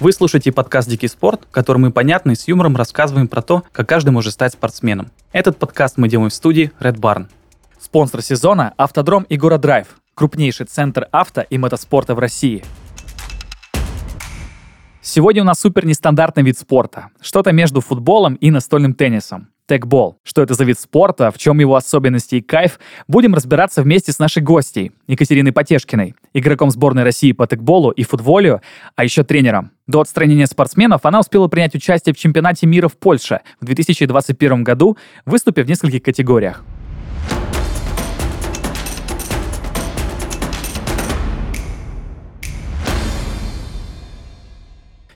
Вы слушаете подкаст «Дикий спорт», в котором мы понятно и с юмором рассказываем про то, как каждый может стать спортсменом. Этот подкаст мы делаем в студии Red Barn. Спонсор сезона – Автодром и Драйв, крупнейший центр авто и мотоспорта в России. Сегодня у нас супер нестандартный вид спорта. Что-то между футболом и настольным теннисом. Тегбол. Что это за вид спорта, в чем его особенности и кайф, будем разбираться вместе с нашей гостьей Екатериной Потешкиной, игроком сборной России по тегболу и футболю, а еще тренером. До отстранения спортсменов она успела принять участие в чемпионате мира в Польше в 2021 году, выступив в нескольких категориях.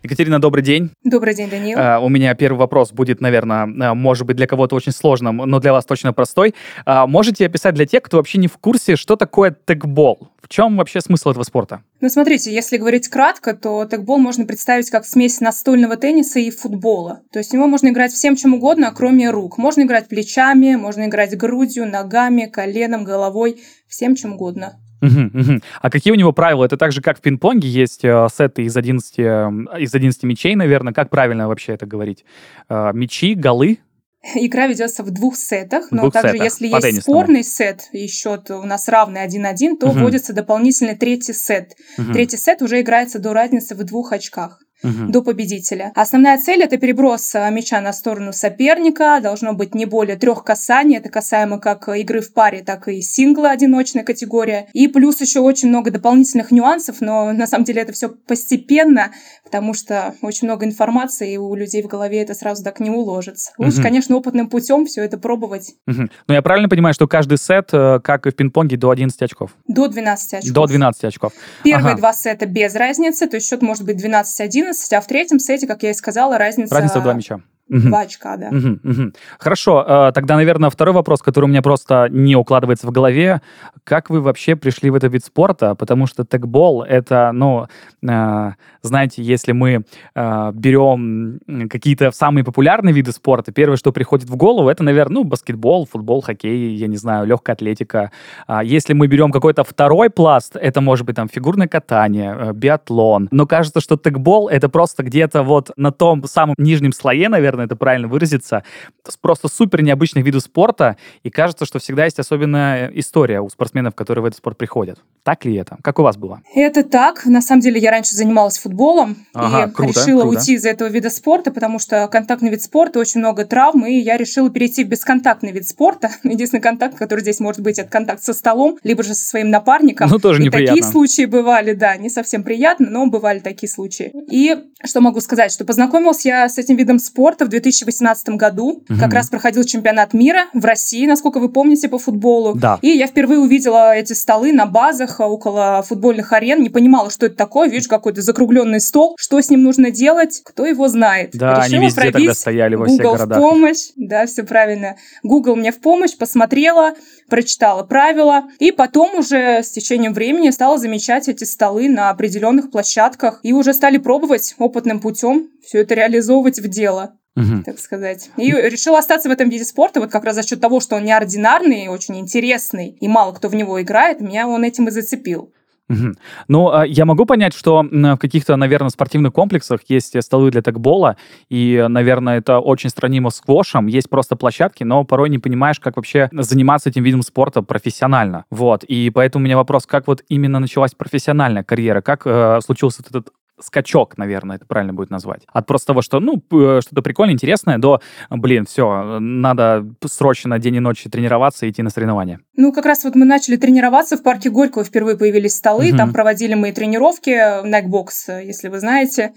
Екатерина, добрый день. Добрый день, Даниил. Uh, у меня первый вопрос будет, наверное, uh, может быть, для кого-то очень сложным, но для вас точно простой. Uh, можете описать для тех, кто вообще не в курсе, что такое тегбол? В чем вообще смысл этого спорта? Ну, смотрите, если говорить кратко, то тегбол можно представить как смесь настольного тенниса и футбола. То есть в него можно играть всем чем угодно, кроме рук. Можно играть плечами, можно играть грудью, ногами, коленом, головой, всем чем угодно. Угу, угу. А какие у него правила? Это так же, как в пинг-понге есть э, сеты из 11, э, из 11 мячей, наверное. Как правильно вообще это говорить? Э, мячи, голы? Игра ведется в двух сетах, но двух также сетах. если есть теннисному. спорный сет и счет у нас равный 1-1, то угу. вводится дополнительный третий сет. Угу. Третий сет уже играется до разницы в двух очках угу. до победителя. Основная цель это переброс а, мяча на сторону соперника. Должно быть не более трех касаний. Это касаемо как игры в паре, так и сингла одиночная категория. И плюс еще очень много дополнительных нюансов, но на самом деле это все постепенно, потому что очень много информации, и у людей в голове это сразу так не уложится. Лучше, угу. конечно, опытным путем все это пробовать. Угу. Но я правильно понимаю, что каждый сет, э, как и в пинг-понге, до 11 очков? До 12 очков. До 12 очков. Первые ага. два сета без разницы, то есть счет может быть 12-11, 11, а в третьем сете, как я и сказала, разница... Разница в два мяча. Два очка, да. Угу, угу. Хорошо, э, тогда, наверное, второй вопрос, который у меня просто не укладывается в голове. Как вы вообще пришли в этот вид спорта? Потому что тегбол — это, ну, э, знаете, если мы э, берем какие-то самые популярные виды спорта, первое, что приходит в голову, это, наверное, ну, баскетбол, футбол, хоккей, я не знаю, легкая атлетика. А если мы берем какой-то второй пласт, это может быть там фигурное катание, биатлон. Но кажется, что тегбол — это просто где-то вот на том самом нижнем слое, наверное, наверное, это правильно выразиться, просто супер необычных видов спорта, и кажется, что всегда есть особенная история у спортсменов, которые в этот спорт приходят. Так ли это? Как у вас было? Это так. На самом деле я раньше занималась футболом ага, и круто, решила круто. уйти из этого вида спорта, потому что контактный вид спорта, очень много травм, и я решила перейти в бесконтактный вид спорта. Единственный контакт, который здесь может быть, это контакт со столом, либо же со своим напарником. Ну, тоже и неприятно. такие случаи бывали, да, не совсем приятно, но бывали такие случаи. И что могу сказать, что познакомилась я с этим видом спорта в 2018 году. Угу. Как раз проходил чемпионат мира в России, насколько вы помните, по футболу. Да. И я впервые увидела эти столы на базах а, около футбольных арен. Не понимала, что это такое. Вижу какой-то закругленный стол. Что с ним нужно делать? Кто его знает? Да, Решила они везде тогда стояли во Google всех городах. в помощь. Да, все правильно. Google мне в помощь, посмотрела, прочитала правила. И потом уже с течением времени стала замечать эти столы на определенных площадках. И уже стали пробовать опытным путем все это реализовывать в дело угу. так сказать. И решил остаться в этом виде спорта, вот как раз за счет того, что он неординарный, очень интересный, и мало кто в него играет, меня он этим и зацепил. Угу. Ну, а, я могу понять, что в каких-то, наверное, спортивных комплексах есть столы для тегбола, и, наверное, это очень странимо с сквошем, есть просто площадки, но порой не понимаешь, как вообще заниматься этим видом спорта профессионально. Вот, и поэтому у меня вопрос, как вот именно началась профессиональная карьера, как э, случился этот скачок, наверное, это правильно будет назвать. От просто того, что, ну, что-то прикольное, интересное, до, блин, все, надо срочно день и ночь тренироваться и идти на соревнования. Ну, как раз вот мы начали тренироваться в парке Горького, впервые появились столы, угу. там проводили мы тренировки, Nightbox, если вы знаете.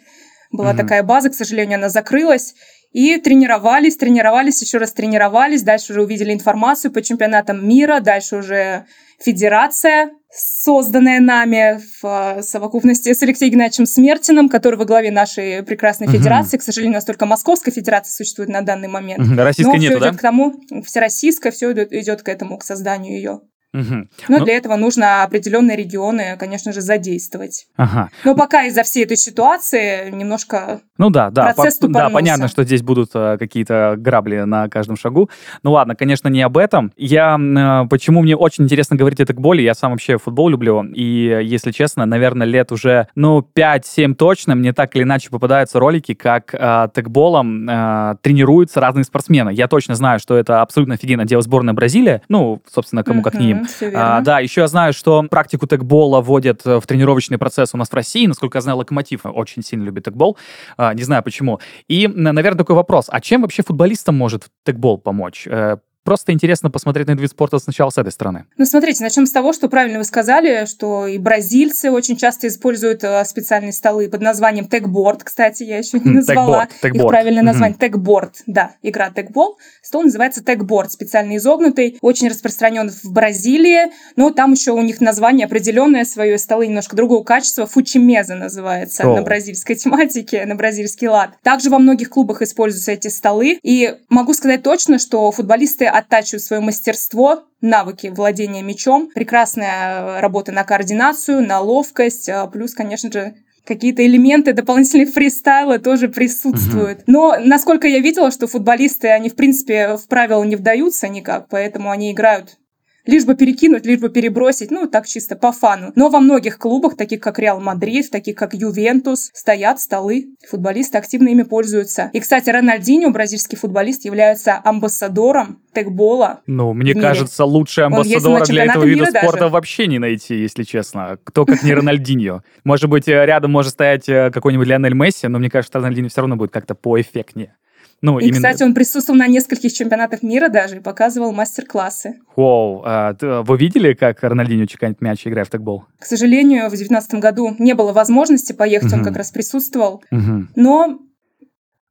Была угу. такая база, к сожалению, она закрылась. И тренировались, тренировались, еще раз тренировались. Дальше уже увидели информацию по чемпионатам мира. Дальше уже федерация, созданная нами в совокупности с Алексеем Геннадьевичем Смертиным, который во главе нашей прекрасной федерации. Угу. К сожалению, у нас только Московская федерация существует на данный момент. Угу. Российской Но нету, все идет к тому, всероссийская, все идет, идет к этому, к созданию ее. Угу. Но ну, для этого нужно определенные регионы, конечно же, задействовать. Ага. Но пока из-за всей этой ситуации немножко ну да, да, процесс по- да, понятно, что здесь будут а, какие-то грабли на каждом шагу. Ну ладно, конечно, не об этом. Я а, почему мне очень интересно говорить о текболе, я сам вообще футбол люблю, и если честно, наверное, лет уже ну 5-7 точно мне так или иначе попадаются ролики, как а, текболом а, тренируются разные спортсмены. Я точно знаю, что это абсолютно офигенно делает сборная Бразилия. Ну, собственно, кому как не им. А, да, еще я знаю, что практику текбола вводят э, в тренировочный процесс у нас в России. Насколько я знаю, Локомотив очень сильно любит текбол. А, не знаю почему. И, наверное, такой вопрос. А чем вообще футболистам может текбол помочь? Просто интересно посмотреть на этот вид спорта сначала с этой стороны. Ну, смотрите, начнем с того, что правильно вы сказали, что и бразильцы очень часто используют э, специальные столы под названием тегборд. Кстати, я еще не назвала их правильное название. Тегборд, да, игра тегбол. Стол называется тегборд, специально изогнутый, очень распространен в Бразилии, но там еще у них название определенное свое, столы немножко другого качества, фучимеза называется на бразильской тематике, на бразильский лад. Также во многих клубах используются эти столы, и могу сказать точно, что футболисты оттачивают свое мастерство, навыки владения мячом, прекрасная работа на координацию, на ловкость, а плюс, конечно же, какие-то элементы дополнительных фристайла тоже присутствуют. Угу. Но насколько я видела, что футболисты, они в принципе в правила не вдаются никак, поэтому они играют лишь бы перекинуть, лишь бы перебросить, ну, так чисто по фану. Но во многих клубах, таких как Реал Мадрид, таких как Ювентус, стоят столы, футболисты активно ими пользуются. И, кстати, Рональдиньо, бразильский футболист, является амбассадором текбола. Ну, мне кажется, лучший амбассадора для этого вида спорта даже. вообще не найти, если честно. Кто как не Рональдинho. Может быть, рядом может стоять э, какой-нибудь Лионель Месси, но мне кажется, Рональдинho все равно будет как-то поэффектнее. Ну, и, именно... кстати, он присутствовал на нескольких чемпионатах мира даже и показывал мастер-классы. Вау, а, вы видели, как Рональдинho чеканит мяч, играя в тегбол? К сожалению, в 2019 году не было возможности поехать, угу. он как раз присутствовал. Угу. Но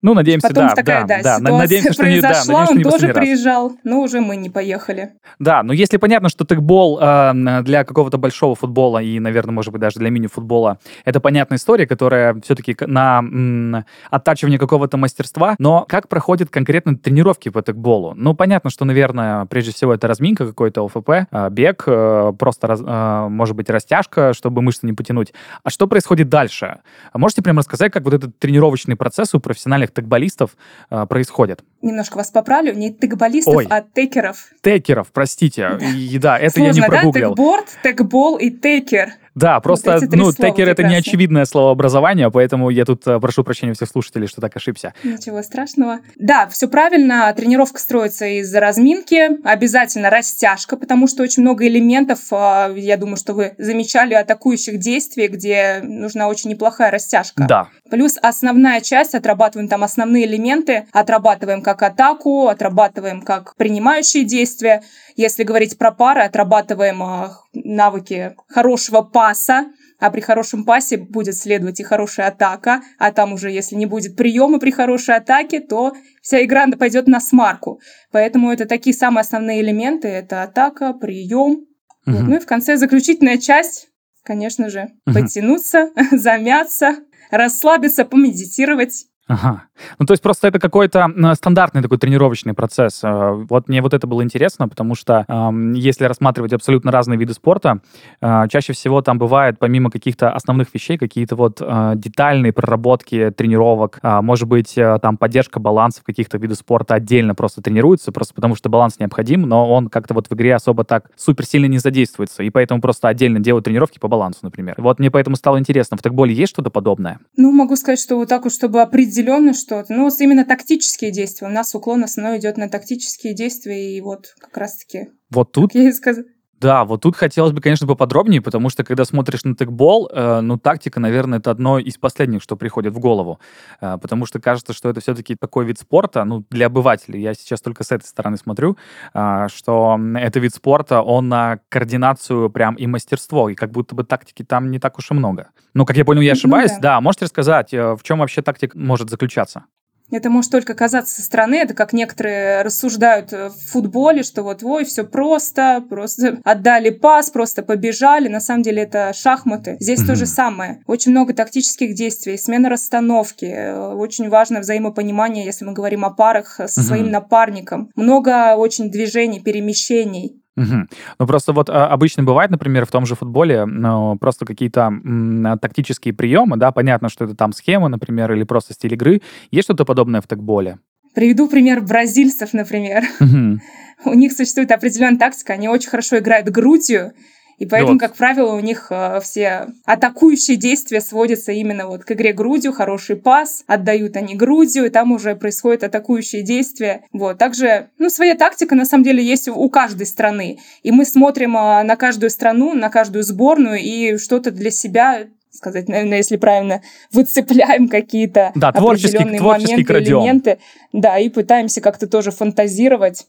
ну, надеемся, Потом да, такая, да, да, да. Надеемся, что не, да, надеемся, он не тоже приезжал, но уже мы не поехали. Да, но если понятно, что тегбол э, для какого-то большого футбола и, наверное, может быть, даже для мини-футбола, это понятная история, которая все-таки на м, оттачивание какого-то мастерства, но как проходят конкретно тренировки по тегболу? Ну, понятно, что, наверное, прежде всего это разминка какой-то ОФП, э, бег, э, просто, раз, э, может быть, растяжка, чтобы мышцы не потянуть. А что происходит дальше? Можете прямо рассказать, как вот этот тренировочный процесс у профессиональных тегболистов э, происходит. Немножко вас поправлю, не тегболистов, Ой. а текеров. Текеров, простите. Да, и, да это Сложно, я не прогуглил. да? Текборд, текбол и текер. Да, просто, вот ну, текер — это не очевидное словообразование, поэтому я тут э, прошу прощения всех слушателей, что так ошибся. Ничего страшного. Да, все правильно. Тренировка строится из разминки, обязательно растяжка, потому что очень много элементов, э, я думаю, что вы замечали, атакующих действий, где нужна очень неплохая растяжка. Да. Плюс основная часть, отрабатываем там основные элементы, отрабатываем как атаку, отрабатываем как принимающие действия. Если говорить про пары, отрабатываем э, навыки хорошего паса, а при хорошем пасе будет следовать и хорошая атака, а там уже, если не будет приема при хорошей атаке, то вся игра пойдет на смарку. Поэтому это такие самые основные элементы, это атака, прием. Угу. Вот. Ну и в конце заключительная часть, конечно же, угу. подтянуться, замяться, расслабиться, помедитировать. Ага. Ну, то есть просто это какой-то стандартный такой тренировочный процесс. Э, вот мне вот это было интересно, потому что э, если рассматривать абсолютно разные виды спорта, э, чаще всего там бывает, помимо каких-то основных вещей, какие-то вот э, детальные проработки тренировок, э, может быть, э, там поддержка баланса в каких-то видах спорта отдельно просто тренируется, просто потому что баланс необходим, но он как-то вот в игре особо так супер сильно не задействуется, и поэтому просто отдельно делают тренировки по балансу, например. Вот мне поэтому стало интересно, в тегболе есть что-то подобное? Ну, могу сказать, что вот так вот, чтобы определить определенно что-то. Ну, вот именно тактические действия. У нас уклон основной идет на тактические действия, и вот как раз-таки... Вот тут... я и сказала. Да, вот тут хотелось бы, конечно, поподробнее, потому что когда смотришь на текбол, э, ну, тактика, наверное, это одно из последних, что приходит в голову. Э, потому что кажется, что это все-таки такой вид спорта, ну, для обывателей, я сейчас только с этой стороны смотрю, э, что это вид спорта, он на координацию прям и мастерство, и как будто бы тактики там не так уж и много. Ну, как я понял, я ошибаюсь. Ну, да. да, можете рассказать, э, в чем вообще тактика может заключаться? Это может только казаться со стороны, это как некоторые рассуждают в футболе, что вот, ой, все просто, просто отдали пас, просто побежали. На самом деле это шахматы. Здесь mm-hmm. то же самое. Очень много тактических действий, смена расстановки. Очень важно взаимопонимание, если мы говорим о парах со mm-hmm. своим напарником. Много очень движений, перемещений. Угу. Ну, просто вот а, обычно бывает, например, в том же футболе, ну, просто какие-то м, тактические приемы, да, понятно, что это там схема, например, или просто стиль игры. Есть что-то подобное в тегболе? Приведу пример бразильцев, например. Угу. У них существует определенная тактика, они очень хорошо играют грудью, и поэтому, вот. как правило, у них э, все атакующие действия сводятся именно вот к игре грудью, хороший пас, отдают они грудью, и там уже происходят атакующие действия. Вот. Также, ну, своя тактика, на самом деле, есть у каждой страны. И мы смотрим э, на каждую страну, на каждую сборную, и что-то для себя сказать, наверное, если правильно, выцепляем какие-то да, определенные моменты, элементы, да, и пытаемся как-то тоже фантазировать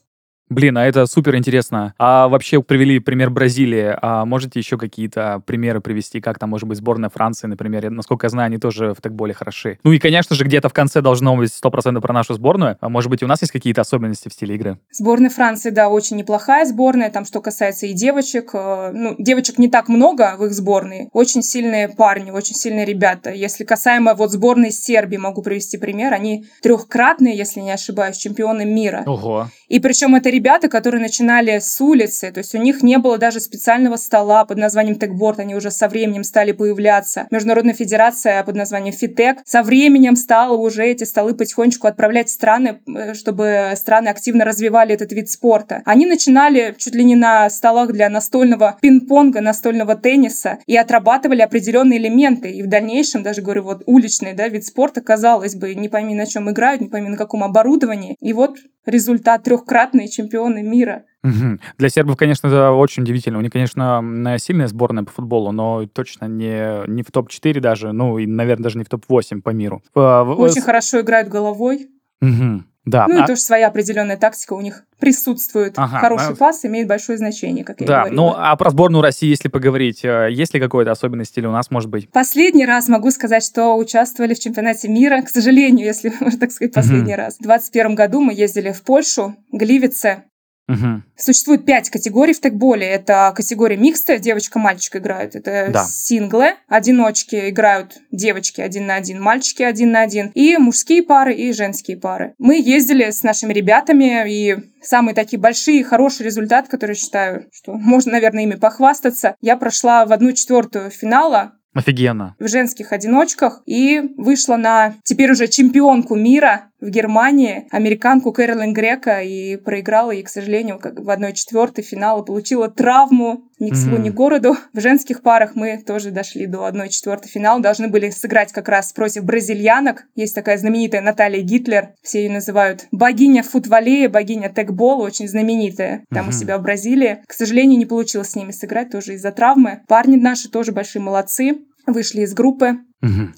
Блин, а это супер интересно. А вообще привели пример Бразилии. А можете еще какие-то примеры привести, как там может быть сборная Франции, например? Насколько я знаю, они тоже в тегболе хороши. Ну и, конечно же, где-то в конце должно быть 100% про нашу сборную. А может быть, у нас есть какие-то особенности в стиле игры? Сборная Франции, да, очень неплохая сборная. Там, что касается и девочек. Э, ну, девочек не так много в их сборной. Очень сильные парни, очень сильные ребята. Если касаемо вот сборной Сербии, могу привести пример. Они трехкратные, если не ошибаюсь, чемпионы мира. Ого. И причем это ребята, которые начинали с улицы, то есть у них не было даже специального стола под названием Текборд, они уже со временем стали появляться. Международная федерация под названием Фитек со временем стала уже эти столы потихонечку отправлять в страны, э, чтобы страны активно развивали этот вид спорта. Они начинали чуть ли не на столах для настольного пинг-понга, настольного тенниса и отрабатывали определенные элементы. И в дальнейшем, даже говорю, вот уличный да, вид спорта, казалось бы, не пойми на чем играют, не пойми на каком оборудовании. И вот результат трехкратные чемпионы мира. Угу. Для сербов, конечно, это очень удивительно. У них, конечно, сильная сборная по футболу, но точно не, не в топ-4 даже, ну и, наверное, даже не в топ-8 по миру. Очень хорошо играют головой. Угу. Да. Ну и а... тоже своя определенная тактика у них присутствует. Ага, Хороший а... пас имеет большое значение, как я да, говорила. ну а про сборную России, если поговорить, э, есть ли какой-то особенность или у нас может быть? Последний раз могу сказать, что участвовали в чемпионате мира, к сожалению, если можно так сказать, последний угу. раз. В 2021 году мы ездили в Польшу, Гливице, Угу. Существует пять категорий в тегболе. Это категория микста, девочка-мальчик играют. Это да. синглы, одиночки играют девочки один на один, мальчики один на один. И мужские пары, и женские пары. Мы ездили с нашими ребятами, и самые такие большие, хорошие результаты, которые считаю, что можно, наверное, ими похвастаться. Я прошла в одну четвертую финала Офигенно. В женских одиночках и вышла на теперь уже чемпионку мира в Германии, американку Кэролин Грека, и проиграла ей, к сожалению, как в одной четвертой финала, получила травму ни к селу, mm-hmm. ни к городу. В женских парах мы тоже дошли до одной четвертой финала, должны были сыграть как раз против бразильянок. Есть такая знаменитая Наталья Гитлер, все ее называют богиня футволея, богиня тегбола, очень знаменитая там mm-hmm. у себя в Бразилии. К сожалению, не получилось с ними сыграть тоже из-за травмы. Парни наши тоже большие молодцы, вышли из группы,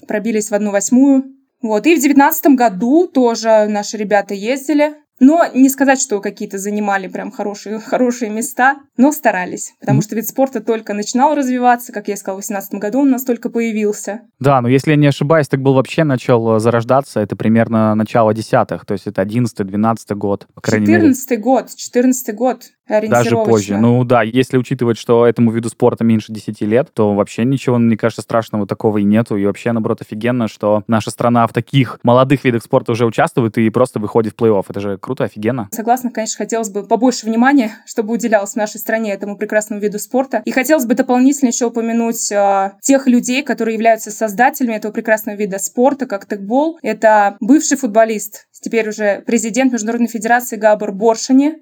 пробились в одну восьмую, вот. И в девятнадцатом году тоже наши ребята ездили. Но не сказать, что какие-то занимали прям хорошие, хорошие места, но старались, потому что вид спорта только начинал развиваться, как я сказала, в 2018 году он настолько появился. Да, но если я не ошибаюсь, так был вообще начал э, зарождаться, это примерно начало десятых, то есть это 11-12 год, по крайней 14 мере. год, 14 год. Даже позже. Ну да, если учитывать, что этому виду спорта меньше 10 лет, то вообще ничего, мне кажется, страшного такого и нету. И вообще, наоборот, офигенно, что наша страна в таких молодых видах спорта уже участвует и просто выходит в плей-офф. Это же круто, офигенно. Согласна, конечно, хотелось бы побольше внимания, чтобы уделялось в нашей стране этому прекрасному виду спорта. И хотелось бы дополнительно еще упомянуть э, тех людей, которые являются создателями этого прекрасного вида спорта, как текбол. Это бывший футболист, теперь уже президент Международной Федерации Габор Боршани,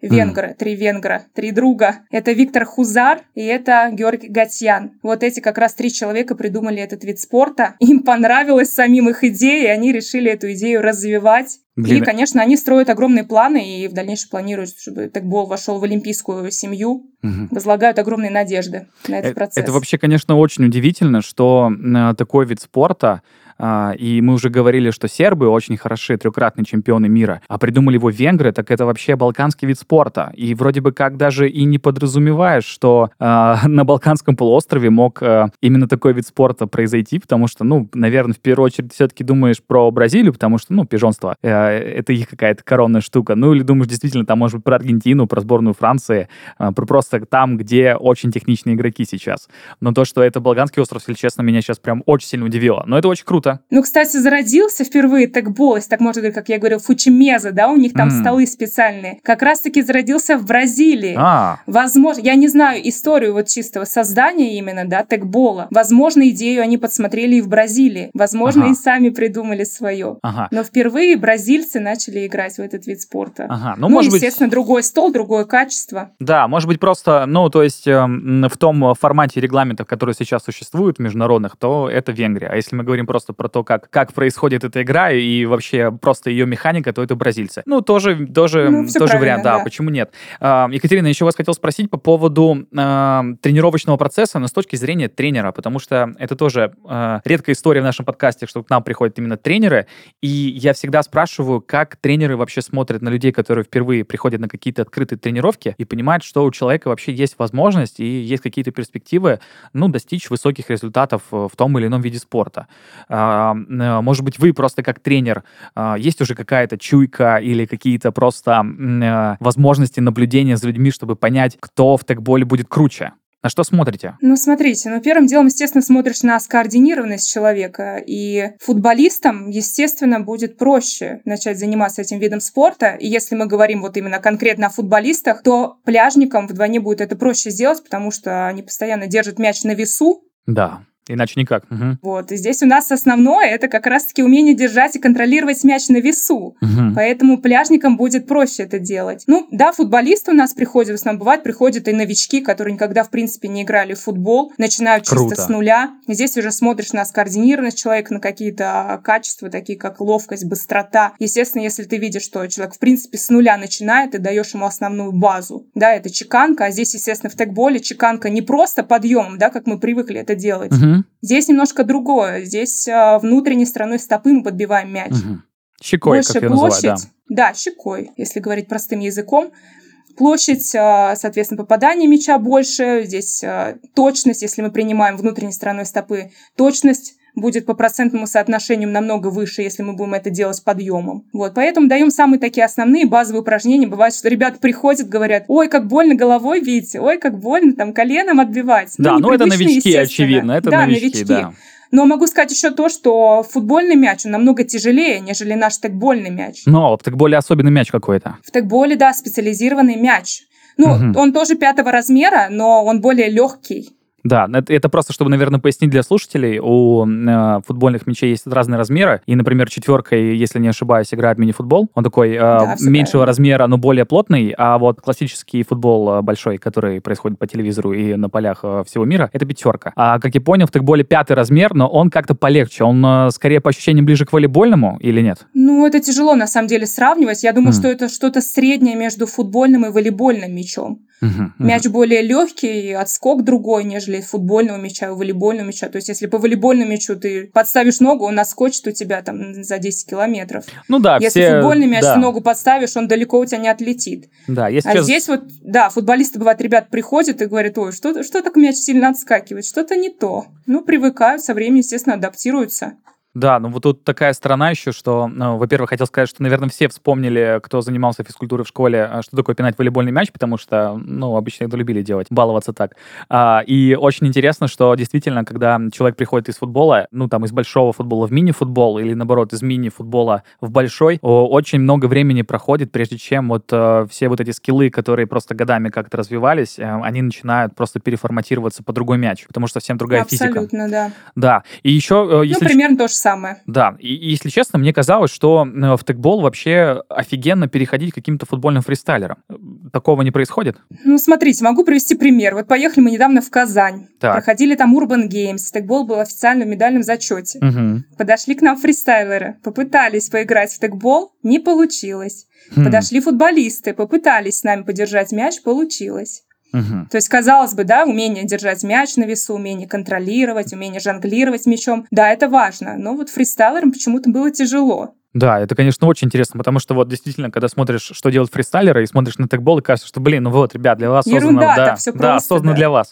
венгры, mm. три венгра, три друга. Это Виктор Хузар и это Георгий Гатьян. Вот эти как раз три человека придумали этот вид спорта. Им понравилась самим их идея, и они решили эту идею развивать. Блин. И, конечно, они строят огромные планы и в дальнейшем планируют, чтобы тегбол вошел в олимпийскую семью, угу. возлагают огромные надежды на этот процесс. Это вообще, конечно, очень удивительно, что э, такой вид спорта а, и мы уже говорили, что сербы очень хороши, трехкратные чемпионы мира, а придумали его венгры, так это вообще балканский вид спорта. И вроде бы как даже и не подразумеваешь, что э, на Балканском полуострове мог э, именно такой вид спорта произойти, потому что, ну, наверное, в первую очередь все-таки думаешь про Бразилию, потому что, ну, пижонство, э, это их какая-то коронная штука. Ну, или думаешь действительно там, может быть, про Аргентину, про сборную Франции, про просто там, где очень техничные игроки сейчас. Но то, что это Балканский остров, если честно, меня сейчас прям очень сильно удивило. Но это очень круто Круто. Ну, кстати, зародился впервые тегбол, если так можно говорить, как я говорил, фучимеза, да, у них там mm. столы специальные. Как раз-таки зародился в Бразилии. А. Возможно, я не знаю историю вот чистого создания именно, да, тегбола. Возможно, идею они подсмотрели и в Бразилии. Возможно, ага. и сами придумали свое. Ага. Но впервые бразильцы начали играть в этот вид спорта. Ага. Ну, ну может естественно, быть... другой стол, другое качество. Да, может быть, просто, ну, то есть э, в том формате регламентов, которые сейчас существуют международных, то это Венгрия. А если мы говорим просто про то, как, как происходит эта игра и вообще просто ее механика, то это бразильцы. Ну, тоже, тоже, ну, тоже вариант, да, да, почему нет. Э, Екатерина, еще вас хотел спросить по поводу э, тренировочного процесса, но с точки зрения тренера, потому что это тоже э, редкая история в нашем подкасте, что к нам приходят именно тренеры, и я всегда спрашиваю, как тренеры вообще смотрят на людей, которые впервые приходят на какие-то открытые тренировки и понимают, что у человека вообще есть возможность и есть какие-то перспективы, ну, достичь высоких результатов в том или ином виде спорта. Э, может быть, вы просто как тренер, а, есть уже какая-то чуйка или какие-то просто э, возможности наблюдения за людьми, чтобы понять, кто в тегболе будет круче? На что смотрите? Ну, смотрите, ну, первым делом, естественно, смотришь на скоординированность человека. И футболистам, естественно, будет проще начать заниматься этим видом спорта. И если мы говорим вот именно конкретно о футболистах, то пляжникам вдвойне будет это проще сделать, потому что они постоянно держат мяч на весу. Да. Иначе никак. Угу. Вот. И здесь у нас основное это как раз-таки умение держать и контролировать мяч на весу. Угу. Поэтому пляжникам будет проще это делать. Ну, да, футболисты у нас приходят, в основном бывает, приходят и новички, которые никогда, в принципе, не играли в футбол, начинают Круто. чисто с нуля. Здесь уже смотришь на скоординированность человека, на какие-то качества, такие как ловкость, быстрота. Естественно, если ты видишь, что человек, в принципе, с нуля начинает, ты даешь ему основную базу. Да, это чеканка, а здесь, естественно, в тегболе чеканка не просто подъем, да, как мы привыкли это делать. Угу. Здесь немножко другое. Здесь э, внутренней стороной стопы мы подбиваем мяч. Угу. Щекой, Больше как ее площадь, называют, да. да, щекой, если говорить простым языком. Площадь, э, соответственно, попадания мяча больше. Здесь э, точность, если мы принимаем внутренней стороной стопы, точность будет по процентному соотношению намного выше, если мы будем это делать подъемом. Вот, поэтому даем самые такие основные базовые упражнения. Бывает, что ребята приходят, говорят, ой, как больно головой видите, ой, как больно там коленом отбивать. Да, ну, ну это новички, очевидно, это да, новички, новички. да. Но могу сказать еще то, что футбольный мяч он намного тяжелее, нежели наш тегбольный мяч. Но в тегболе особенный мяч какой-то. В тегболе, да, специализированный мяч. Ну, угу. он тоже пятого размера, но он более легкий. Да, это, это просто, чтобы, наверное, пояснить для слушателей. У э, футбольных мячей есть разные размеры. И, например, четверкой, если не ошибаюсь, играет мини-футбол. Он такой э, да, меньшего правильно. размера, но более плотный. А вот классический футбол э, большой, который происходит по телевизору и на полях э, всего мира, это пятерка. А, как я понял, в тегболе пятый размер, но он как-то полегче. Он э, скорее по ощущениям ближе к волейбольному или нет? Ну, это тяжело, на самом деле, сравнивать. Я думаю, mm. что это что-то среднее между футбольным и волейбольным мячом. Uh-huh, Мяч более легкий, отскок другой, нежели футбольного мяча и волейбольного мяча. То есть, если по волейбольному мячу ты подставишь ногу, он отскочит у тебя там за 10 километров. Ну да, Если все... футбольный мяч да. ногу подставишь, он далеко у тебя не отлетит. Да, если а сейчас... здесь вот, да, футболисты, бывают, ребят приходят и говорят, ой, что, что так мяч сильно отскакивает, что-то не то. Ну, привыкают, со временем, естественно, адаптируются. Да, ну вот тут такая сторона еще, что, ну, во-первых, хотел сказать, что, наверное, все вспомнили, кто занимался физкультурой в школе, а, что такое пинать волейбольный мяч, потому что, ну, обычно это любили делать, баловаться так. А, и очень интересно, что действительно, когда человек приходит из футбола, ну, там, из большого футбола в мини-футбол или, наоборот, из мини-футбола в большой, очень много времени проходит, прежде чем вот э, все вот эти скиллы, которые просто годами как-то развивались, э, они начинают просто переформатироваться по другой мяч, потому что совсем другая Абсолютно, физика. Абсолютно, да. Да, и еще... Э, если... Ну, примерно то же самое. Да, и, и если честно, мне казалось, что э, в тегбол вообще офигенно переходить к каким-то футбольным фристайлерам. Такого не происходит? Ну, смотрите, могу привести пример. Вот поехали мы недавно в Казань. Так. Проходили там Urban Games. Тегбол был официально в медальном зачете. Угу. Подошли к нам фристайлеры. Попытались поиграть в тегбол. Не получилось. Хм. Подошли футболисты. Попытались с нами подержать мяч. Получилось. Угу. То есть, казалось бы, да, умение держать мяч на весу, умение контролировать, умение жонглировать мячом, да, это важно. Но вот фристайлерам почему-то было тяжело. Да, это, конечно, очень интересно, потому что вот действительно, когда смотришь, что делают фристайлеры, и смотришь на тегбол, и кажется, что, блин, ну вот, ребят, для вас Ерунда, создано... Да, все просто, да, создано да. для вас.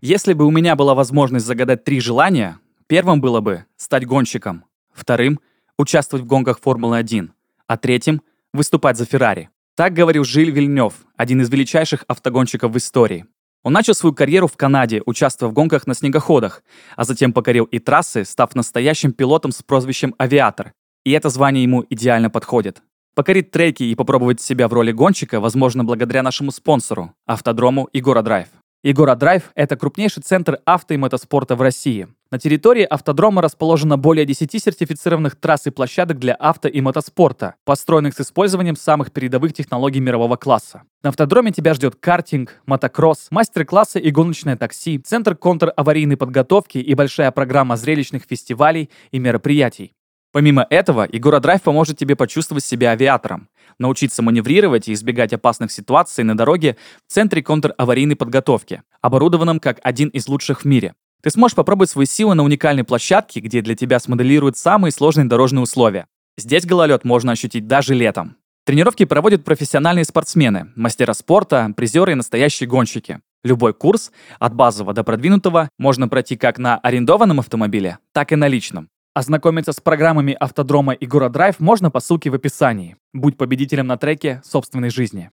Если бы у меня была возможность загадать три желания, первым было бы стать гонщиком, вторым — участвовать в гонках Формулы-1, а третьим — выступать за Феррари. Так говорил Жиль Вильнев, один из величайших автогонщиков в истории. Он начал свою карьеру в Канаде, участвуя в гонках на снегоходах, а затем покорил и трассы, став настоящим пилотом с прозвищем «Авиатор». И это звание ему идеально подходит. Покорить треки и попробовать себя в роли гонщика возможно благодаря нашему спонсору – автодрому Игора Драйв. Игора Драйв – это крупнейший центр авто и мотоспорта в России. На территории автодрома расположено более 10 сертифицированных трасс и площадок для авто и мотоспорта, построенных с использованием самых передовых технологий мирового класса. На автодроме тебя ждет картинг, мотокросс, мастер-классы и гоночное такси, центр контр-аварийной подготовки и большая программа зрелищных фестивалей и мероприятий. Помимо этого, Игора Драйв поможет тебе почувствовать себя авиатором, научиться маневрировать и избегать опасных ситуаций на дороге в центре контр-аварийной подготовки, оборудованном как один из лучших в мире. Ты сможешь попробовать свои силы на уникальной площадке, где для тебя смоделируют самые сложные дорожные условия. Здесь гололед можно ощутить даже летом. Тренировки проводят профессиональные спортсмены, мастера спорта, призеры и настоящие гонщики. Любой курс, от базового до продвинутого, можно пройти как на арендованном автомобиле, так и на личном. Ознакомиться с программами автодрома и Драйв можно по ссылке в описании. Будь победителем на треке собственной жизни.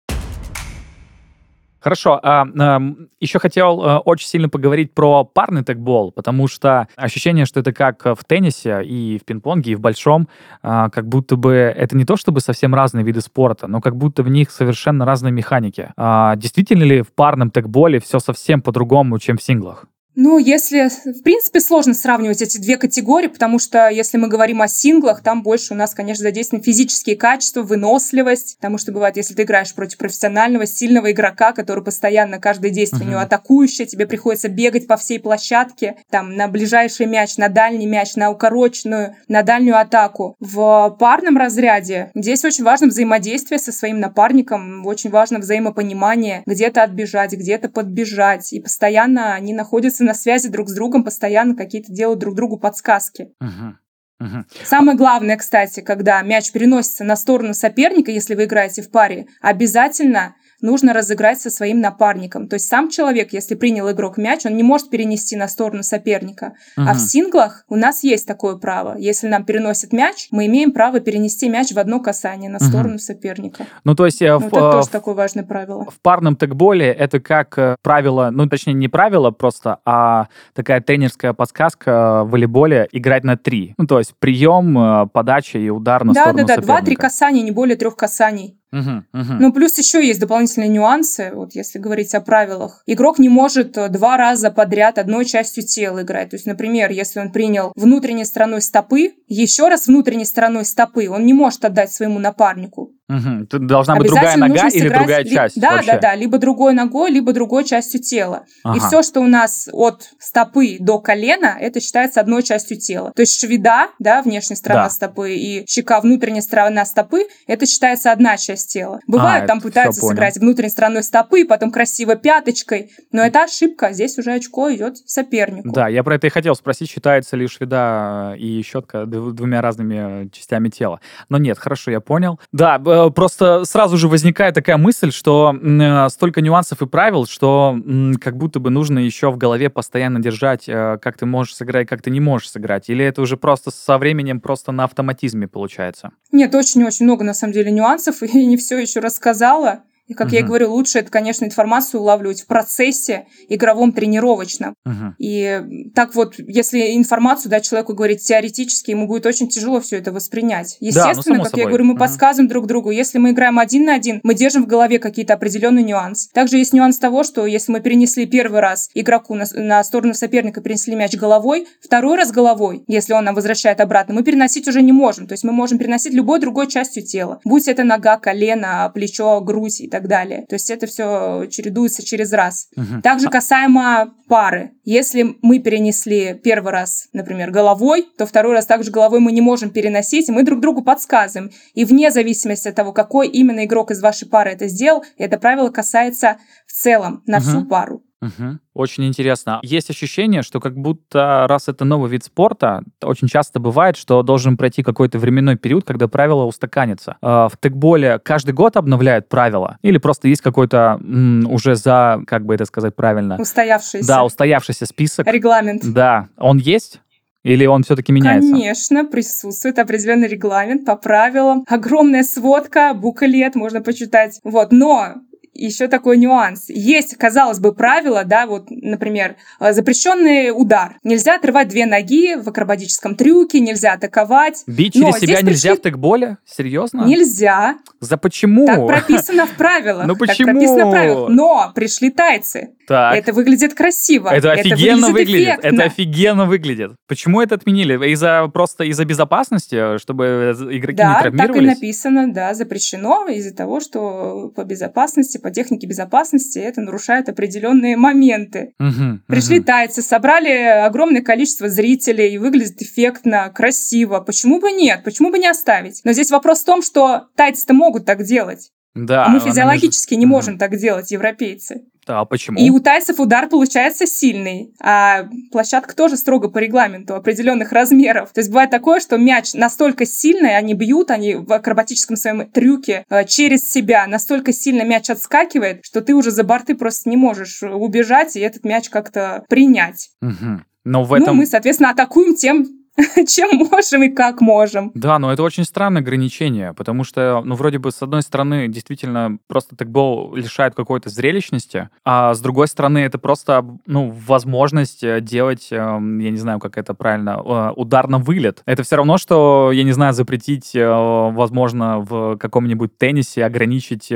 Хорошо, а, а еще хотел а, очень сильно поговорить про парный тегбол, потому что ощущение, что это как в теннисе и в пинг-понге, и в большом, а, как будто бы это не то чтобы совсем разные виды спорта, но как будто в них совершенно разные механики. А, действительно ли в парном тегболе все совсем по-другому, чем в синглах? Ну, если, в принципе, сложно сравнивать эти две категории, потому что если мы говорим о синглах, там больше у нас, конечно, задействованы физические качества, выносливость, потому что бывает, если ты играешь против профессионального, сильного игрока, который постоянно каждое действие uh-huh. у него атакующее, тебе приходится бегать по всей площадке, там, на ближайший мяч, на дальний мяч, на укороченную, на дальнюю атаку. В парном разряде здесь очень важно взаимодействие со своим напарником, очень важно взаимопонимание, где-то отбежать, где-то подбежать, и постоянно они находятся на связи друг с другом, постоянно какие-то делают друг другу подсказки. Uh-huh. Угу. Самое главное, кстати, когда мяч переносится на сторону соперника, если вы играете в паре, обязательно нужно разыграть со своим напарником. То есть сам человек, если принял игрок мяч, он не может перенести на сторону соперника. Угу. А в синглах у нас есть такое право. Если нам переносят мяч, мы имеем право перенести мяч в одно касание на сторону угу. соперника. Ну, то есть... Ну, в, это тоже такое важное правило. В парном тегболе это как э, правило, ну, точнее, не правило просто, а такая тренерская подсказка в волейболе играть на три. Ну, то есть прием, э, подача и удар на да, сторону Да-да-да, два-три касания, не более трех касаний. Угу, угу. Ну, плюс еще есть дополнительные нюансы, вот если говорить о правилах. Игрок не может э, два раза подряд одной частью тела играть. То есть, например, если он принял внутренней стороной стопы, еще раз внутренней стороной стопы он не может отдать своему напарнику. Угу. Тут должна быть другая нога или сыграть... другая часть? Да, вообще. да, да, либо другой ногой, либо другой частью тела. Ага. И все, что у нас от стопы до колена, это считается одной частью тела. То есть шведа, да, внешняя сторона да. стопы, и щека, внутренняя сторона стопы, это считается одна часть тела. Бывает, а, там пытаются сыграть внутренней стороной стопы, потом красиво пяточкой, но это ошибка, здесь уже очко идет сопернику. Да, я про это и хотел спросить, считается ли шведа и щетка двумя разными частями тела. Но нет, хорошо, я понял. Да, Э, просто сразу же возникает такая мысль, что э, столько нюансов и правил, что как будто бы нужно еще в голове постоянно держать, э, как ты можешь сыграть, как ты не можешь сыграть. Или это уже просто со временем просто на автоматизме получается? Нет, очень-очень много на самом деле нюансов, и не все еще рассказала. И, как uh-huh. я и говорю, лучше это, конечно, информацию улавливать в процессе игровом тренировочном. Uh-huh. И так вот, если информацию дать человеку говорить теоретически, ему будет очень тяжело все это воспринять. Естественно, да, ну, как собой. я говорю, мы uh-huh. подсказываем друг другу. Если мы играем один на один, мы держим в голове какие-то определенные нюансы. Также есть нюанс того, что если мы перенесли первый раз игроку на, на сторону соперника, перенесли мяч головой, второй раз головой, если он нам возвращает обратно, мы переносить уже не можем. То есть мы можем переносить любой другой частью тела. Будь это нога, колено, плечо, грудь и так так далее. То есть это все чередуется через раз. Угу. Также касаемо пары. Если мы перенесли первый раз, например, головой, то второй раз также головой мы не можем переносить, и мы друг другу подсказываем. И вне зависимости от того, какой именно игрок из вашей пары это сделал, это правило касается в целом на угу. всю пару. Угу. Очень интересно. Есть ощущение, что как будто раз это новый вид спорта, очень часто бывает, что должен пройти какой-то временной период, когда правила устаканятся. А, в текболе каждый год обновляют правила? Или просто есть какой-то м, уже за, как бы это сказать правильно? Устоявшийся. Да, устоявшийся список. Регламент. Да. Он есть? Или он все-таки меняется? Конечно, присутствует определенный регламент по правилам. Огромная сводка, буклет можно почитать. Вот, но еще такой нюанс. Есть, казалось бы, правило, да, вот, например, э, запрещенный удар. Нельзя отрывать две ноги в акробатическом трюке, нельзя атаковать. Бить через себя нельзя пришли... в текболе? Серьезно? Нельзя. За почему? Так прописано в правилах. Ну почему? Так прописано в правилах. Но пришли тайцы. Так. Это выглядит красиво. Это офигенно это выглядит. Эффектно. Это офигенно выглядит. Почему это отменили? Из-за просто из-за безопасности, чтобы игроки да, не травмировались? Да, так и написано, да, запрещено из-за того, что по безопасности, по технике безопасности это нарушает определенные моменты. Угу, Пришли угу. тайцы, собрали огромное количество зрителей, выглядит эффектно, красиво. Почему бы нет? Почему бы не оставить? Но здесь вопрос в том, что тайцы-то могут так делать. Да. А мы физиологически между... не можем так делать, европейцы. А почему? И у тайцев удар получается сильный, а площадка тоже строго по регламенту определенных размеров. То есть бывает такое, что мяч настолько сильный, они бьют, они в акробатическом своем трюке э, через себя, настолько сильно мяч отскакивает, что ты уже за борты просто не можешь убежать и этот мяч как-то принять. Угу. Но в этом... Ну, мы, соответственно, атакуем тем, чем можем и как можем. Да, но это очень странное ограничение, потому что, ну, вроде бы, с одной стороны, действительно, просто тегбол лишает какой-то зрелищности, а с другой стороны, это просто, ну, возможность э, делать, эм, я не знаю, как это правильно, э, удар на вылет. Это все равно, что, я не знаю, запретить, э, возможно, в каком-нибудь теннисе ограничить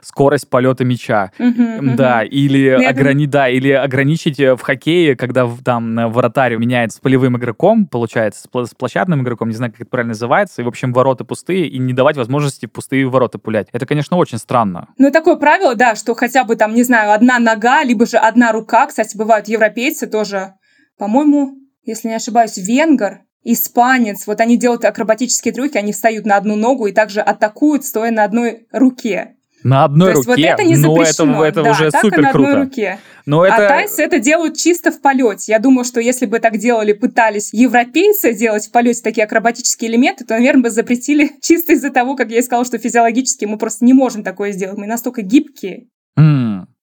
скорость полета мяча. да, или, ну, ограни... да, или ограничить в хоккее, когда там вратарь меняется с полевым игроком, получается, с площадным игроком, не знаю, как это правильно называется, и, в общем, ворота пустые, и не давать возможности пустые ворота пулять. Это, конечно, очень странно. Ну, такое правило, да, что хотя бы там, не знаю, одна нога, либо же одна рука, кстати, бывают европейцы тоже, по-моему, если не ошибаюсь, венгер, испанец, вот они делают акробатические трюки, они встают на одну ногу и также атакуют, стоя на одной руке. На одной То руке. вот это не запрещено. Ну, это, это да, уже так супер на круто. одной руке. Но а это... тайцы это делают чисто в полете. Я думаю, что если бы так делали, пытались европейцы делать в полете такие акробатические элементы, то, наверное, бы запретили чисто из-за того, как я и сказала, что физиологически мы просто не можем такое сделать. Мы настолько гибкие.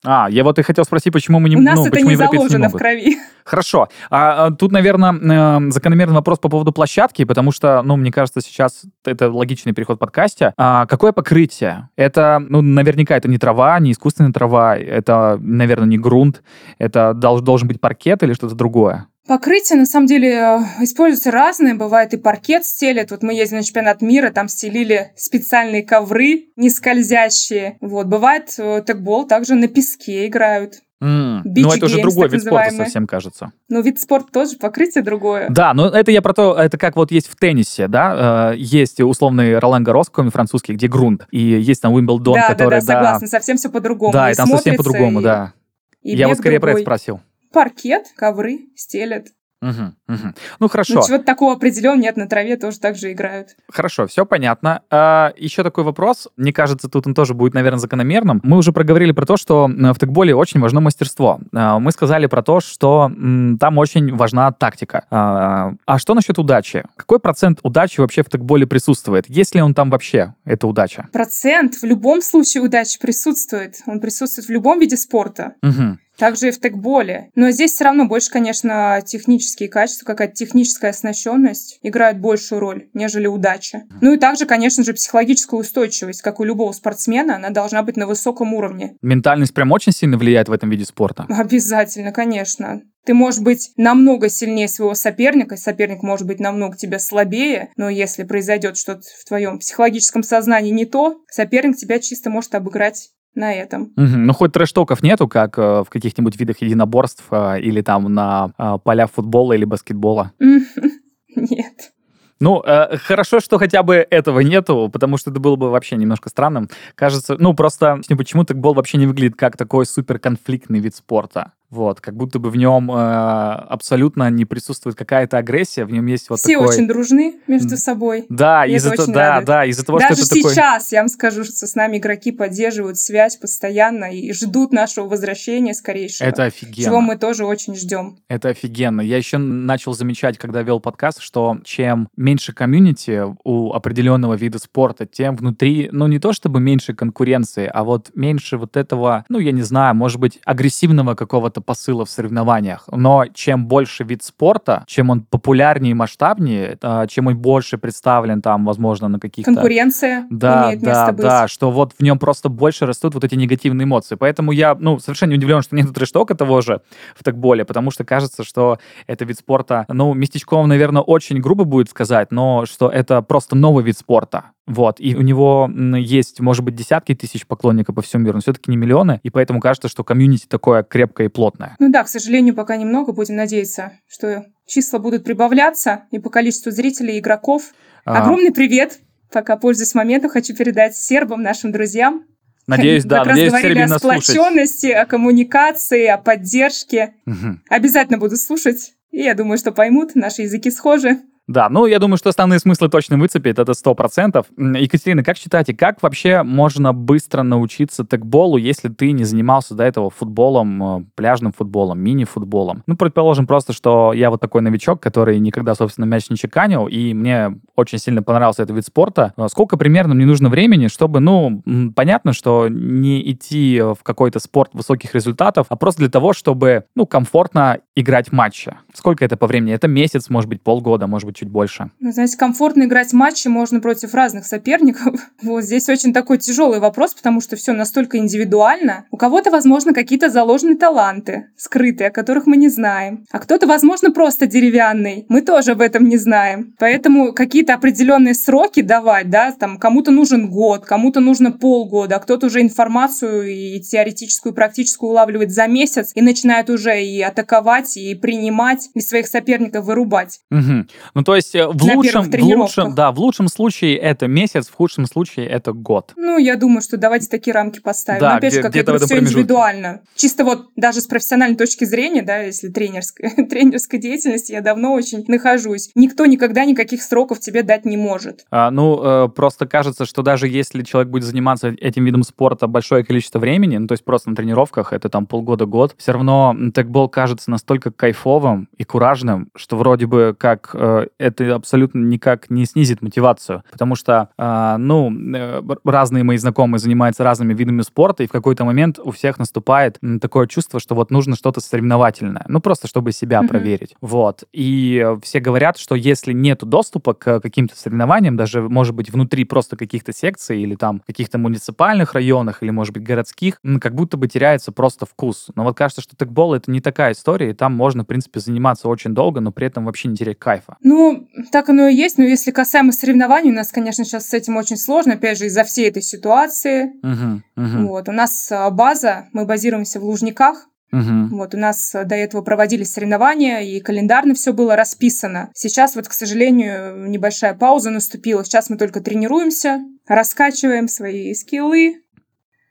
А, я вот и хотел спросить, почему мы не... У нас ну, это не заложено не в крови. Хорошо. А, а тут, наверное, э, закономерный вопрос по поводу площадки, потому что, ну, мне кажется, сейчас это логичный переход подкасте. А какое покрытие? Это, ну, наверняка это не трава, не искусственная трава, это, наверное, не грунт, это долж, должен быть паркет или что-то другое? Покрытие, на самом деле, э, используются разные. Бывает и паркет стелят. Вот мы ездили на чемпионат мира, там стелили специальные ковры, не скользящие. Вот. Бывает э, текбол также на песке играют. Mm. Ну, это уже другой вид спорта совсем, кажется. Ну, вид спорта тоже, покрытие другое. Да, но это я про то, это как вот есть в теннисе, да, э, есть условный Ролан Гаррос, какой французский, где грунт, и есть там Уимблдон, да, который... Да, да, согласна, совсем все по-другому. Да, и, и там совсем по-другому, и... да. И я вот скорее другой. про это спросил. Паркет, ковры стелят. Угу, угу. Ну хорошо. Ну, чего-то такого определенного нет, на траве тоже так же играют. Хорошо, все понятно. А, еще такой вопрос. Мне кажется, тут он тоже будет, наверное, закономерным. Мы уже проговорили про то, что в текболе очень важно мастерство. А, мы сказали про то, что м, там очень важна тактика. А, а что насчет удачи? Какой процент удачи вообще в текболе присутствует? Есть ли он там вообще, эта удача? Процент в любом случае удачи присутствует. Он присутствует в любом виде спорта. Угу. Также и в текболе. Но здесь все равно больше, конечно, технические качества, какая-то техническая оснащенность играют большую роль, нежели удача. Ну и также, конечно же, психологическая устойчивость, как у любого спортсмена, она должна быть на высоком уровне. Ментальность прям очень сильно влияет в этом виде спорта? Обязательно, конечно. Ты можешь быть намного сильнее своего соперника, соперник может быть намного тебя слабее, но если произойдет что-то в твоем психологическом сознании не то, соперник тебя чисто может обыграть на этом. Угу. Ну, хоть трэш-токов нету, как э, в каких-нибудь видах единоборств э, или там на э, полях футбола или баскетбола? Нет. Ну, э, хорошо, что хотя бы этого нету, потому что это было бы вообще немножко странным. Кажется, ну, просто почему текбол вообще не выглядит как такой суперконфликтный вид спорта. Вот, как будто бы в нем э, абсолютно не присутствует какая-то агрессия, в нем есть вот Все такой... очень дружны между собой. Да, из-за того, да, да, из-за того, Даже что это сейчас, такой... я вам скажу, что с нами игроки поддерживают связь постоянно и ждут нашего возвращения скорейшего. Это офигенно. Чего мы тоже очень ждем. Это офигенно. Я еще начал замечать, когда вел подкаст, что чем меньше комьюнити у определенного вида спорта, тем внутри, ну, не то чтобы меньше конкуренции, а вот меньше вот этого, ну, я не знаю, может быть, агрессивного какого-то какого-то посыла в соревнованиях. Но чем больше вид спорта, чем он популярнее и масштабнее, а, чем он больше представлен там, возможно, на каких-то... Конкуренция да, имеет да, место быть. Да, что вот в нем просто больше растут вот эти негативные эмоции. Поэтому я, ну, совершенно не удивлен, что нет трештока того же в такболе, потому что кажется, что это вид спорта, ну, местечком, наверное, очень грубо будет сказать, но что это просто новый вид спорта. Вот, и у него есть, может быть, десятки тысяч поклонников по всему миру, но все-таки не миллионы, и поэтому кажется, что комьюнити такое крепкое и плотное. Ну да, к сожалению, пока немного, будем надеяться, что числа будут прибавляться, и по количеству зрителей и игроков. А... Огромный привет! Пока пользуюсь моментом, хочу передать сербам, нашим друзьям. Надеюсь, да, как надеюсь, раз говорили о сплоченности, о коммуникации, о поддержке. Угу. Обязательно буду слушать. И я думаю, что поймут, наши языки схожи. Да, ну, я думаю, что основные смыслы точно выцепит, это сто процентов. Екатерина, как считаете, как вообще можно быстро научиться текболу, если ты не занимался до этого футболом, э, пляжным футболом, мини-футболом? Ну, предположим просто, что я вот такой новичок, который никогда, собственно, мяч не чеканил, и мне очень сильно понравился этот вид спорта. А сколько примерно мне нужно времени, чтобы, ну, понятно, что не идти в какой-то спорт высоких результатов, а просто для того, чтобы, ну, комфортно играть матчи? Сколько это по времени? Это месяц, может быть, полгода, может быть, чуть больше. Ну, знаете, комфортно играть матчи можно против разных соперников. Вот здесь очень такой тяжелый вопрос, потому что все настолько индивидуально. У кого-то, возможно, какие-то заложенные таланты, скрытые, о которых мы не знаем. А кто-то, возможно, просто деревянный. Мы тоже об этом не знаем. Поэтому какие-то определенные сроки давать, да, там кому-то нужен год, кому-то нужно полгода, а кто-то уже информацию и теоретическую, и практическую улавливает за месяц и начинает уже и атаковать, и принимать, и своих соперников вырубать. Угу. Ну, то есть э, в лучшем, в лучшем, да, в лучшем случае это месяц, в худшем случае это год. Ну, я думаю, что давайте такие рамки поставим. Да, Но, опять же, как я говорю, все индивидуально. Чисто вот даже с профессиональной точки зрения, да, если тренерская, тренерской деятельности, я давно очень нахожусь. Никто никогда никаких сроков тебе дать не может. А, ну, э, просто кажется, что даже если человек будет заниматься этим видом спорта большое количество времени, ну, то есть просто на тренировках, это там полгода-год, все равно текбол кажется настолько кайфовым и куражным, что вроде бы как э, это абсолютно никак не снизит мотивацию, потому что, э, ну, э, разные мои знакомые занимаются разными видами спорта, и в какой-то момент у всех наступает такое чувство, что вот нужно что-то соревновательное, ну, просто чтобы себя mm-hmm. проверить. Вот. И все говорят, что если нет доступа к каким-то соревнованиям, даже, может быть, внутри просто каких-то секций или там каких-то муниципальных районах или, может быть, городских, как будто бы теряется просто вкус. Но вот кажется, что текбол — это не такая история, и там можно, в принципе, заниматься очень долго, но при этом вообще не терять кайфа. Ну, так оно и есть, но если касаемо соревнований, у нас, конечно, сейчас с этим очень сложно, опять же, из-за всей этой ситуации. Uh-huh, uh-huh. Вот, у нас а, база, мы базируемся в Лужниках, Угу. Вот у нас до этого проводились соревнования, и календарно все было расписано. Сейчас вот, к сожалению, небольшая пауза наступила. Сейчас мы только тренируемся, раскачиваем свои скиллы,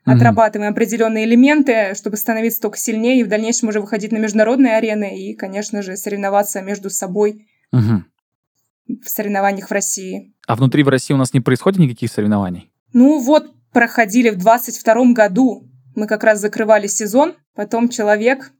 угу. отрабатываем определенные элементы, чтобы становиться только сильнее и в дальнейшем уже выходить на международные арены и, конечно же, соревноваться между собой угу. В соревнованиях в России. А внутри в России у нас не происходит никаких соревнований? Ну вот, проходили в 22 году. Мы как раз закрывали сезон, потом человек,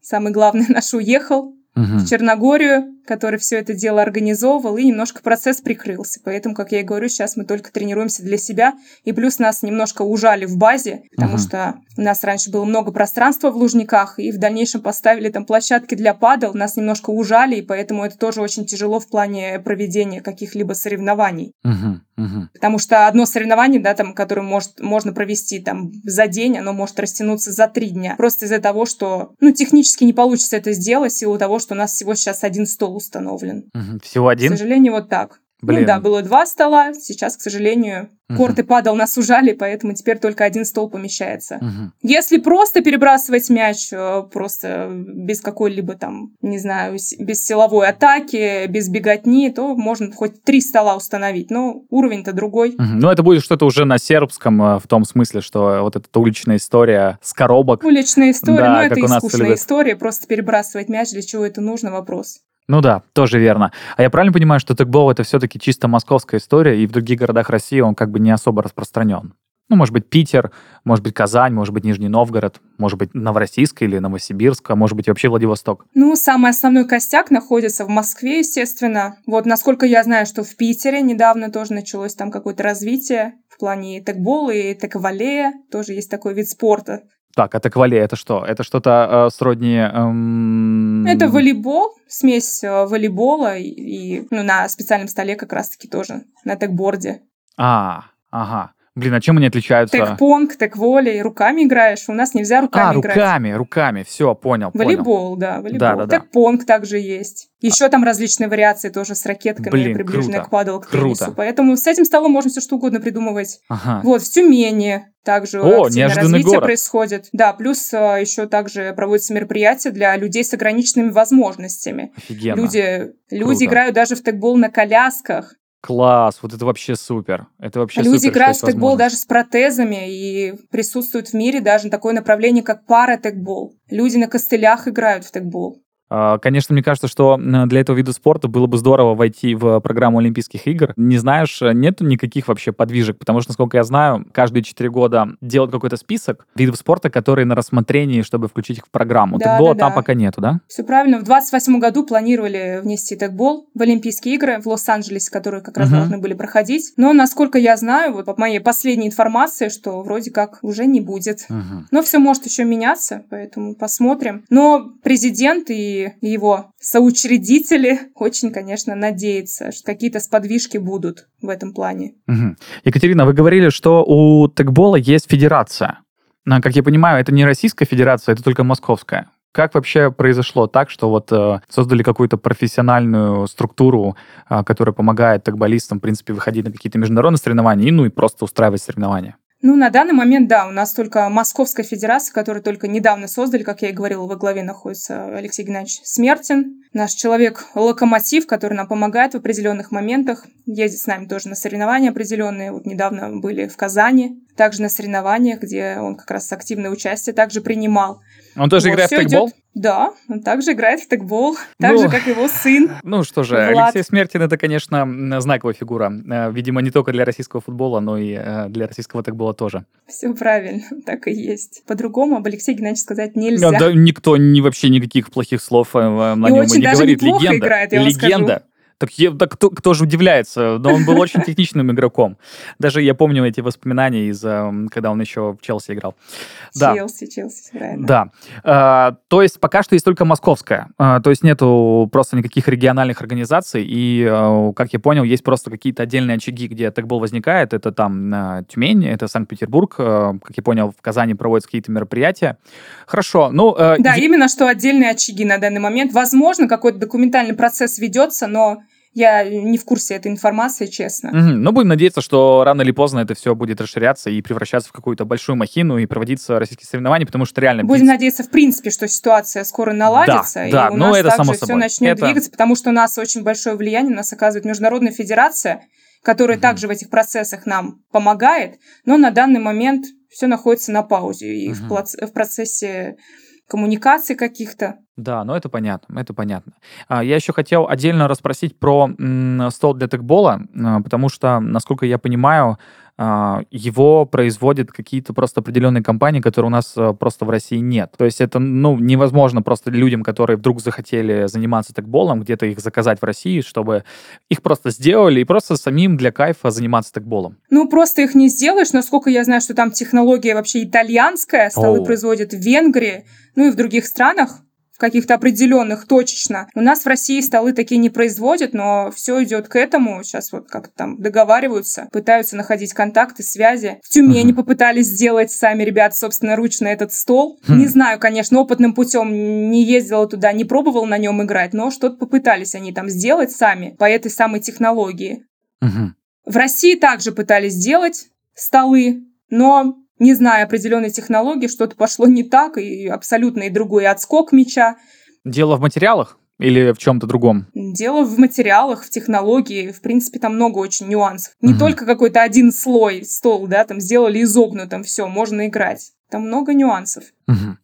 самый главный наш, уехал угу. в Черногорию, который все это дело организовывал, и немножко процесс прикрылся. Поэтому, как я и говорю, сейчас мы только тренируемся для себя, и плюс нас немножко ужали в базе, потому угу. что у нас раньше было много пространства в Лужниках, и в дальнейшем поставили там площадки для падал, нас немножко ужали, и поэтому это тоже очень тяжело в плане проведения каких-либо соревнований. Угу. Угу. Потому что одно соревнование, да, там, которое может, можно провести там за день, оно может растянуться за три дня. Просто из-за того, что, ну, технически не получится это сделать, в силу того, что у нас всего сейчас один стол установлен. Угу. Всего один? К сожалению, вот так. Блин. Ну да, было два стола, сейчас, к сожалению, Корты падал, нас ужали, поэтому теперь только один стол помещается. Угу. Если просто перебрасывать мяч, э, просто без какой-либо там, не знаю, без силовой атаки, без беготни, то можно хоть три стола установить, но уровень-то другой. Угу. Ну, это будет что-то уже на сербском, э, в том смысле, что вот эта уличная история с коробок. Уличная история, да, ну это искусная история, просто перебрасывать мяч, для чего это нужно, вопрос. Ну да, тоже верно. А я правильно понимаю, что текбол это все-таки чисто московская история, и в других городах России он как бы не особо распространен? Ну, может быть, Питер, может быть, Казань, может быть, Нижний Новгород, может быть, Новороссийск или Новосибирск, а может быть, вообще Владивосток. Ну, самый основной костяк находится в Москве, естественно. Вот, насколько я знаю, что в Питере недавно тоже началось там какое-то развитие в плане текбола и теквалея. Тоже есть такой вид спорта. Так, а теквале это что? Это что-то э, сродни... Эм... Это волейбол, смесь э, волейбола и, и ну, на специальном столе как раз-таки тоже, на текборде. А, ага. Блин, а чем они отличаются? Тэк-понг, тэк-волей, руками играешь. У нас нельзя руками а, играть. руками, руками, все, понял, Волейбол, понял. да, волейбол. Да, да, да. Тэк-понг также есть. Еще а... там различные вариации тоже с ракетками, Блин, приближенные круто, к падал, к теннису. Круто. Поэтому с этим столом можно все что угодно придумывать. Ага. Вот, в Тюмени также О, развитие город. происходит. Да, плюс а, еще также проводятся мероприятия для людей с ограниченными возможностями. Офигенно. Люди, люди играют даже в тэкбол на колясках. Класс, вот это вообще супер. Это вообще Люди супер, играют в текбол даже с протезами и присутствует в мире даже такое направление, как пара-текбол. Люди на костылях играют в текбол. А, конечно, мне кажется, что для этого вида спорта было бы здорово войти в программу Олимпийских игр. Не знаешь, нету никаких вообще подвижек, потому что, насколько я знаю, каждые четыре года делают какой-то список видов спорта, которые на рассмотрении, чтобы включить их в программу. Да, Текбола да, там да. пока нету, да? Все правильно. В 28 году планировали внести текбол в Олимпийские игры в Лос-Анджелесе, которые как раз uh-huh. должны были проходить. Но, насколько я знаю, вот по моей последней информации, что вроде как уже не будет. Uh-huh. Но все может еще меняться, поэтому посмотрим. Но президент и его соучредители очень, конечно, надеются, что какие-то сподвижки будут в этом плане. Угу. Екатерина, вы говорили, что у текбола есть федерация. Но, как я понимаю, это не Российская Федерация, это только Московская. Как вообще произошло так, что вот э, создали какую-то профессиональную структуру, э, которая помогает текболистам, в принципе, выходить на какие-то международные соревнования и, ну, и просто устраивать соревнования? Ну, на данный момент, да, у нас только Московская Федерация, которую только недавно создали, как я и говорила, во главе находится Алексей Геннадьевич Смертин. Наш человек-локомотив, который нам помогает в определенных моментах, ездит с нами тоже на соревнования определенные. Вот недавно были в Казани, также на соревнованиях, где он как раз активное участие также принимал. Он тоже вот, играет в текбол? Да, он также играет в текбол, так ну, же, как его сын. Ну что же, Влад. Алексей Смертин это, конечно, знаковая фигура. Э, видимо, не только для российского футбола, но и э, для российского текбола тоже. Все правильно, так и есть. По-другому об Алексее Геннадьевиче сказать нельзя. Да, никто не вообще никаких плохих слов э, на и нем не говорит. Легенда. Играет, я Легенда. Так, я, так кто, кто же удивляется? Но он был очень техничным игроком. Даже я помню эти воспоминания из, эм, когда он еще в Челси играл. Да. Челси, Челси, правильно. Да. А, то есть пока что есть только московская. А, то есть нету просто никаких региональных организаций. И, а, как я понял, есть просто какие-то отдельные очаги, где тегбол возникает. Это там Тюмень, это Санкт-Петербург. Как я понял, в Казани проводятся какие-то мероприятия. Хорошо. Ну, да, именно что отдельные очаги на данный момент. Возможно, какой-то документальный процесс ведется, но я не в курсе этой информации, честно. Угу. Ну, будем надеяться, что рано или поздно это все будет расширяться и превращаться в какую-то большую махину и проводиться российские соревнования, потому что реально... Будем надеяться, в принципе, что ситуация скоро наладится, да, и да, у ну, нас это также само все собой. начнет это... двигаться, потому что у нас очень большое влияние, у нас оказывает Международная Федерация, которая угу. также в этих процессах нам помогает, но на данный момент все находится на паузе и угу. в, в процессе коммуникаций каких-то. Да, ну это понятно, это понятно. А, я еще хотел отдельно расспросить про стол для текбола, а, потому что, насколько я понимаю, его производят какие-то просто определенные компании, которые у нас а, просто в России нет. То есть это, ну, невозможно просто людям, которые вдруг захотели заниматься текболом, где-то их заказать в России, чтобы их просто сделали и просто самим для кайфа заниматься текболом. Ну, просто их не сделаешь. Насколько я знаю, что там технология вообще итальянская, столы Оу. производят в Венгрии, ну и в других странах каких-то определенных точечно. У нас в России столы такие не производят, но все идет к этому. Сейчас вот как там договариваются, пытаются находить контакты, связи. В Тюмени uh-huh. попытались сделать сами ребят собственноручно этот стол. Uh-huh. Не знаю, конечно, опытным путем не ездила туда, не пробовала на нем играть, но что-то попытались они там сделать сами по этой самой технологии. Uh-huh. В России также пытались сделать столы, но не зная определенной технологии, что-то пошло не так, и абсолютно и другой отскок мяча. Дело в материалах? Или в чем-то другом? Дело в материалах, в технологии. В принципе, там много очень нюансов. Не угу. только какой-то один слой стол, да, там сделали изогнутым, все, можно играть. Там много нюансов. Угу.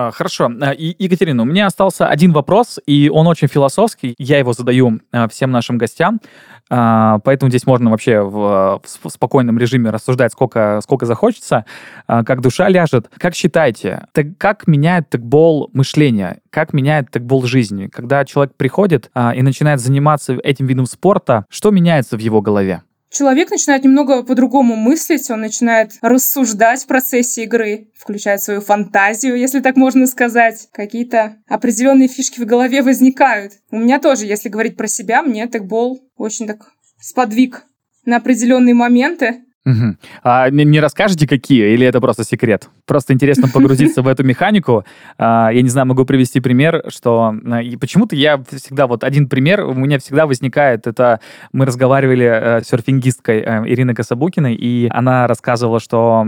А, хорошо. А, и, Екатерина, у меня остался один вопрос, и он очень философский. Я его задаю а, всем нашим гостям, поэтому здесь можно вообще в, в спокойном режиме рассуждать, сколько, сколько захочется, как душа ляжет. Как считаете, так как меняет текбол мышление? Как меняет текбол жизни? Когда человек приходит и начинает заниматься этим видом спорта, что меняется в его голове? Человек начинает немного по-другому мыслить, он начинает рассуждать в процессе игры, включает свою фантазию, если так можно сказать. Какие-то определенные фишки в голове возникают. У меня тоже, если говорить про себя, мне текбол очень так сподвиг на определенные моменты. Угу. А не, не расскажете, какие, или это просто секрет? Просто интересно погрузиться в эту механику. А, я не знаю, могу привести пример, что а, почему-то я всегда, вот один пример у меня всегда возникает, это мы разговаривали э, с серфингисткой э, Ириной Кособукиной, и она рассказывала, что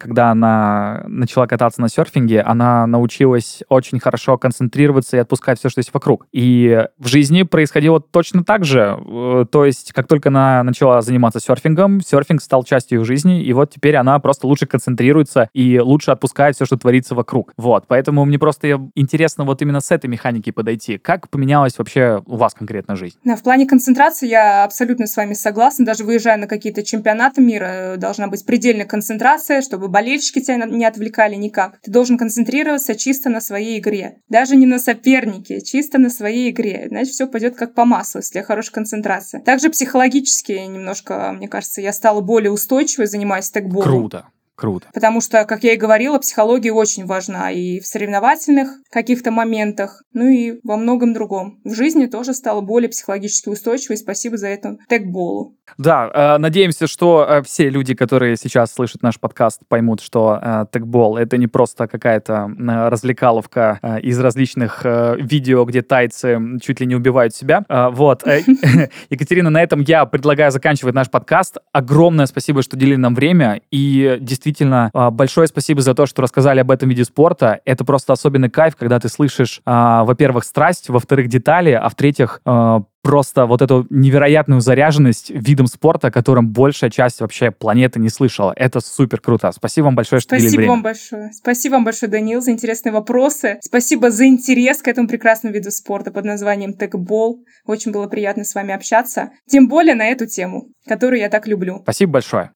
когда она начала кататься на серфинге, она научилась очень хорошо концентрироваться и отпускать все, что есть вокруг. И в жизни происходило точно так же. Э, то есть, как только она начала заниматься серфингом, серфинг стал частью ее жизни, и вот теперь она просто лучше концентрируется и лучше отпускает все, что творится вокруг. Вот, поэтому мне просто интересно вот именно с этой механики подойти. Как поменялась вообще у вас конкретно жизнь? Да, в плане концентрации я абсолютно с вами согласна. Даже выезжая на какие-то чемпионаты мира, должна быть предельная концентрация, чтобы болельщики тебя не отвлекали никак. Ты должен концентрироваться чисто на своей игре. Даже не на сопернике, чисто на своей игре. Значит, все пойдет как по маслу, если хорошая концентрация. Также психологически немножко, мне кажется, я стала более устойчивой, занимаясь тегболом. Круто. Круто. Потому что, как я и говорила, психология очень важна и в соревновательных каких-то моментах, ну и во многом другом. В жизни тоже стала более психологически устойчивой. Спасибо за это тегболу. Да, э, надеемся, что э, все люди, которые сейчас слышат наш подкаст, поймут, что э, тегбол — это не просто какая-то э, развлекаловка э, из различных э, видео, где тайцы чуть ли не убивают себя. Э, вот. Э, Екатерина, на этом я предлагаю заканчивать наш подкаст. Огромное спасибо, что уделили нам время. И действительно, э, большое спасибо за то, что рассказали об этом виде спорта. Это просто особенный кайф, когда ты слышишь, э, во-первых, страсть, во-вторых, детали, а в-третьих, э, просто вот эту невероятную заряженность видом спорта, о котором большая часть вообще планеты не слышала. Это супер круто. Спасибо вам большое, что Спасибо вам большое. Спасибо вам большое, Данил, за интересные вопросы. Спасибо за интерес к этому прекрасному виду спорта под названием текбол. Очень было приятно с вами общаться. Тем более на эту тему, которую я так люблю. Спасибо большое.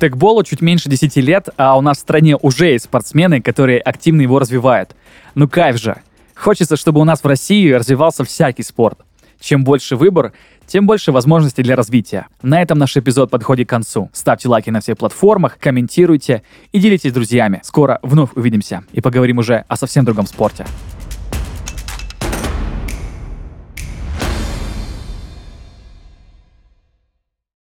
Текболу чуть меньше 10 лет, а у нас в стране уже есть спортсмены, которые активно его развивают. Ну кайф же! Хочется, чтобы у нас в России развивался всякий спорт. Чем больше выбор, тем больше возможностей для развития. На этом наш эпизод подходит к концу. Ставьте лайки на всех платформах, комментируйте и делитесь с друзьями. Скоро вновь увидимся и поговорим уже о совсем другом спорте.